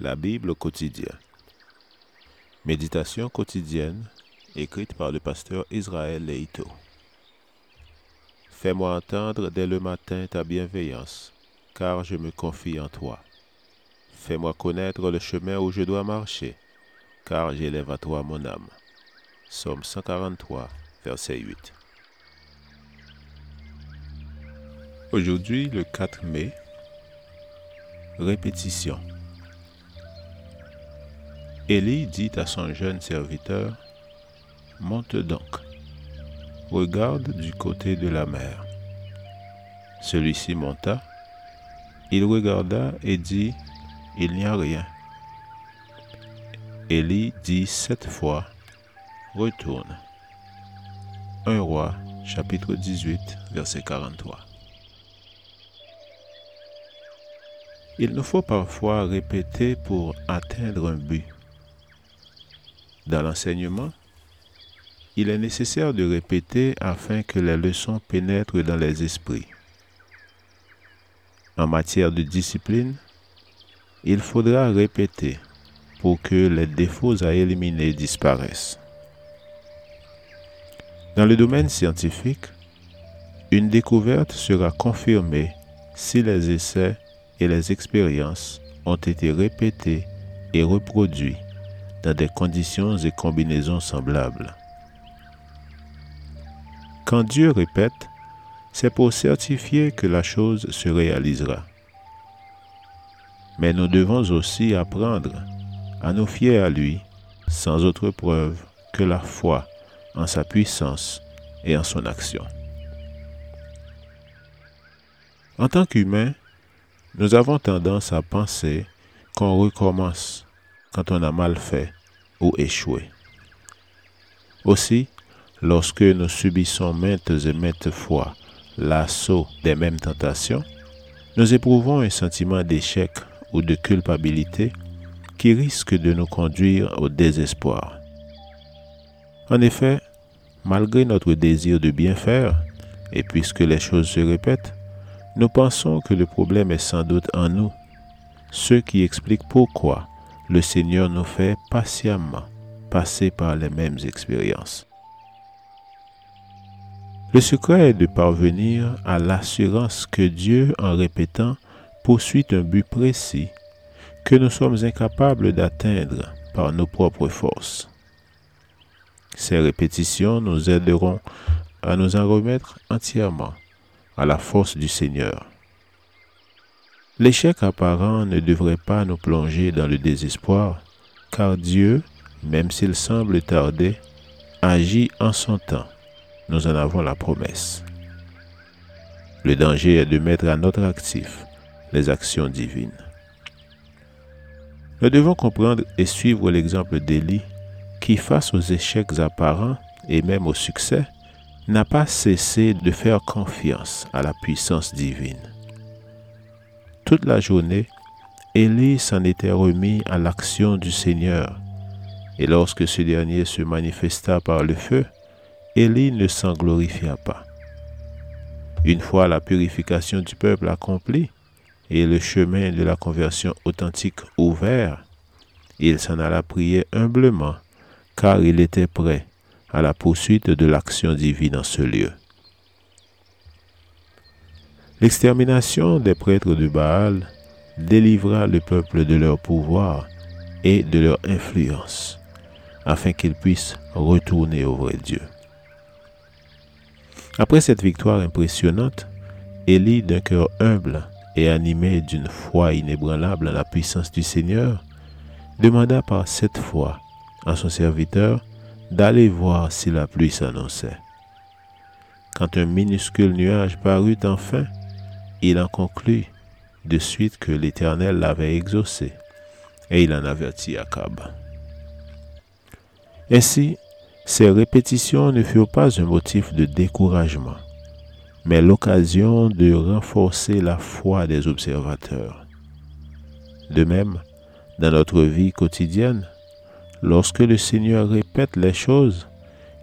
La Bible quotidien. Méditation quotidienne écrite par le pasteur Israël Leito. Fais-moi entendre dès le matin ta bienveillance, car je me confie en toi. Fais-moi connaître le chemin où je dois marcher, car j'élève à toi mon âme. Somme 143, verset 8. Aujourd'hui, le 4 mai, Répétition. Élie dit à son jeune serviteur, Monte donc, regarde du côté de la mer. Celui-ci monta, il regarda et dit, Il n'y a rien. Élie dit sept fois, Retourne. 1 roi, chapitre 18, verset 43. Il nous faut parfois répéter pour atteindre un but. Dans l'enseignement, il est nécessaire de répéter afin que les leçons pénètrent dans les esprits. En matière de discipline, il faudra répéter pour que les défauts à éliminer disparaissent. Dans le domaine scientifique, une découverte sera confirmée si les essais et les expériences ont été répétées et reproduits dans des conditions et combinaisons semblables. Quand Dieu répète, c'est pour certifier que la chose se réalisera. Mais nous devons aussi apprendre à nous fier à lui sans autre preuve que la foi en sa puissance et en son action. En tant qu'humain, nous avons tendance à penser qu'on recommence quand on a mal fait ou échoué. Aussi, lorsque nous subissons maintes et maintes fois l'assaut des mêmes tentations, nous éprouvons un sentiment d'échec ou de culpabilité qui risque de nous conduire au désespoir. En effet, malgré notre désir de bien faire, et puisque les choses se répètent, nous pensons que le problème est sans doute en nous, ce qui explique pourquoi le Seigneur nous fait patiemment passer par les mêmes expériences. Le secret est de parvenir à l'assurance que Dieu, en répétant, poursuit un but précis que nous sommes incapables d'atteindre par nos propres forces. Ces répétitions nous aideront à nous en remettre entièrement à la force du Seigneur. L'échec apparent ne devrait pas nous plonger dans le désespoir, car Dieu, même s'il semble tarder, agit en son temps. Nous en avons la promesse. Le danger est de mettre à notre actif les actions divines. Nous devons comprendre et suivre l'exemple d'Élie qui, face aux échecs apparents et même au succès, n'a pas cessé de faire confiance à la puissance divine. Toute la journée, Élie s'en était remis à l'action du Seigneur, et lorsque ce dernier se manifesta par le feu, Élie ne s'en glorifia pas. Une fois la purification du peuple accomplie et le chemin de la conversion authentique ouvert, il s'en alla prier humblement, car il était prêt à la poursuite de l'action divine en ce lieu. L'extermination des prêtres de Baal délivra le peuple de leur pouvoir et de leur influence, afin qu'ils puissent retourner au vrai Dieu. Après cette victoire impressionnante, Élie, d'un cœur humble et animé d'une foi inébranlable à la puissance du Seigneur, demanda par cette foi à son serviteur d'aller voir si la pluie s'annonçait. Quand un minuscule nuage parut enfin, il en conclut de suite que l'Éternel l'avait exaucé, et il en avertit Akab. Ainsi, ces répétitions ne furent pas un motif de découragement, mais l'occasion de renforcer la foi des observateurs. De même, dans notre vie quotidienne, Lorsque le Seigneur répète les choses,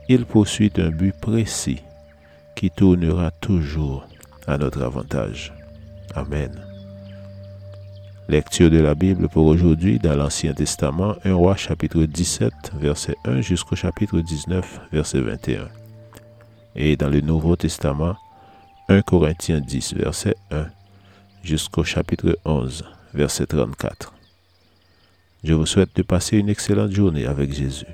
il poursuit un but précis qui tournera toujours à notre avantage. Amen. Lecture de la Bible pour aujourd'hui dans l'Ancien Testament, 1 roi chapitre 17, verset 1 jusqu'au chapitre 19, verset 21. Et dans le Nouveau Testament, 1 Corinthiens 10, verset 1 jusqu'au chapitre 11, verset 34. Je vous souhaite de passer une excellente journée avec Jésus.